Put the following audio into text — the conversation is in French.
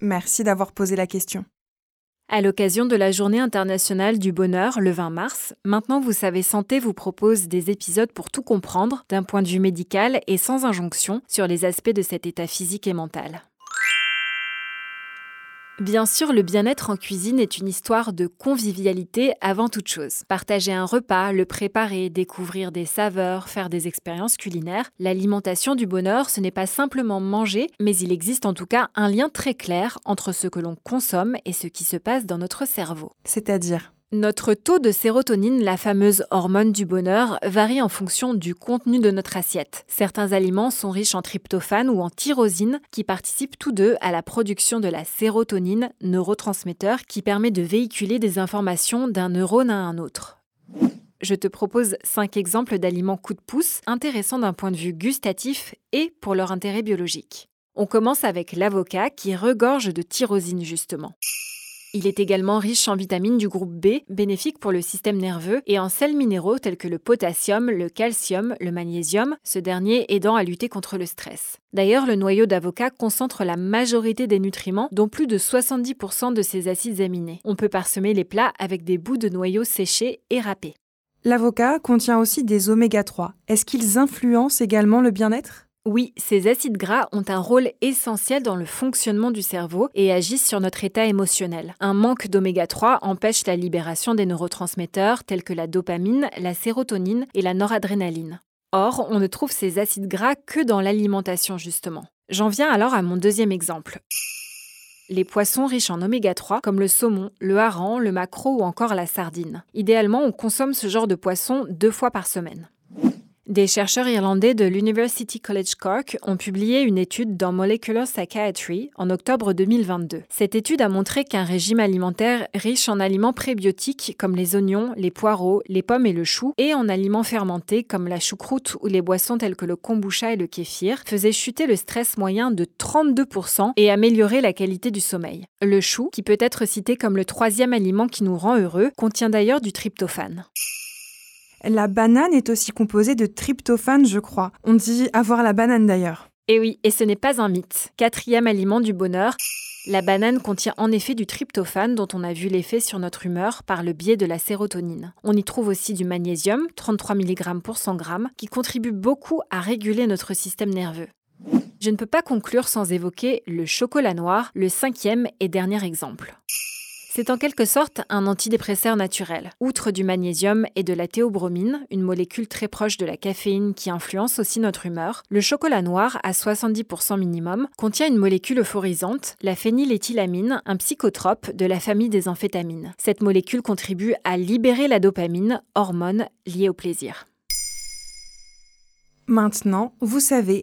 Merci d'avoir posé la question. À l'occasion de la Journée internationale du bonheur le 20 mars, Maintenant vous savez santé vous propose des épisodes pour tout comprendre d'un point de vue médical et sans injonction sur les aspects de cet état physique et mental. Bien sûr, le bien-être en cuisine est une histoire de convivialité avant toute chose. Partager un repas, le préparer, découvrir des saveurs, faire des expériences culinaires, l'alimentation du bonheur, ce n'est pas simplement manger, mais il existe en tout cas un lien très clair entre ce que l'on consomme et ce qui se passe dans notre cerveau. C'est-à-dire? Notre taux de sérotonine, la fameuse hormone du bonheur, varie en fonction du contenu de notre assiette. Certains aliments sont riches en tryptophane ou en tyrosine, qui participent tous deux à la production de la sérotonine, neurotransmetteur qui permet de véhiculer des informations d'un neurone à un autre. Je te propose cinq exemples d'aliments coup de pouce intéressants d'un point de vue gustatif et pour leur intérêt biologique. On commence avec l'avocat qui regorge de tyrosine justement. Il est également riche en vitamines du groupe B, bénéfiques pour le système nerveux, et en sels minéraux tels que le potassium, le calcium, le magnésium, ce dernier aidant à lutter contre le stress. D'ailleurs, le noyau d'avocat concentre la majorité des nutriments, dont plus de 70% de ses acides aminés. On peut parsemer les plats avec des bouts de noyaux séchés et râpés. L'avocat contient aussi des oméga 3. Est-ce qu'ils influencent également le bien-être? Oui, ces acides gras ont un rôle essentiel dans le fonctionnement du cerveau et agissent sur notre état émotionnel. Un manque d'oméga 3 empêche la libération des neurotransmetteurs tels que la dopamine, la sérotonine et la noradrénaline. Or, on ne trouve ces acides gras que dans l'alimentation justement. J'en viens alors à mon deuxième exemple. Les poissons riches en oméga 3 comme le saumon, le hareng, le maquereau ou encore la sardine. Idéalement, on consomme ce genre de poisson deux fois par semaine. Des chercheurs irlandais de l'University College Cork ont publié une étude dans Molecular Psychiatry en octobre 2022. Cette étude a montré qu'un régime alimentaire riche en aliments prébiotiques comme les oignons, les poireaux, les pommes et le chou, et en aliments fermentés comme la choucroute ou les boissons telles que le kombucha et le kéfir, faisait chuter le stress moyen de 32% et améliorer la qualité du sommeil. Le chou, qui peut être cité comme le troisième aliment qui nous rend heureux, contient d'ailleurs du tryptophane. La banane est aussi composée de tryptophane, je crois. On dit avoir la banane d'ailleurs. Et oui, et ce n'est pas un mythe. Quatrième aliment du bonheur, la banane contient en effet du tryptophane dont on a vu l'effet sur notre humeur par le biais de la sérotonine. On y trouve aussi du magnésium, 33 mg pour 100 g, qui contribue beaucoup à réguler notre système nerveux. Je ne peux pas conclure sans évoquer le chocolat noir, le cinquième et dernier exemple. C'est en quelque sorte un antidépresseur naturel. Outre du magnésium et de la théobromine, une molécule très proche de la caféine qui influence aussi notre humeur, le chocolat noir, à 70% minimum, contient une molécule euphorisante, la phényléthylamine, un psychotrope de la famille des amphétamines. Cette molécule contribue à libérer la dopamine, hormone liée au plaisir. Maintenant, vous savez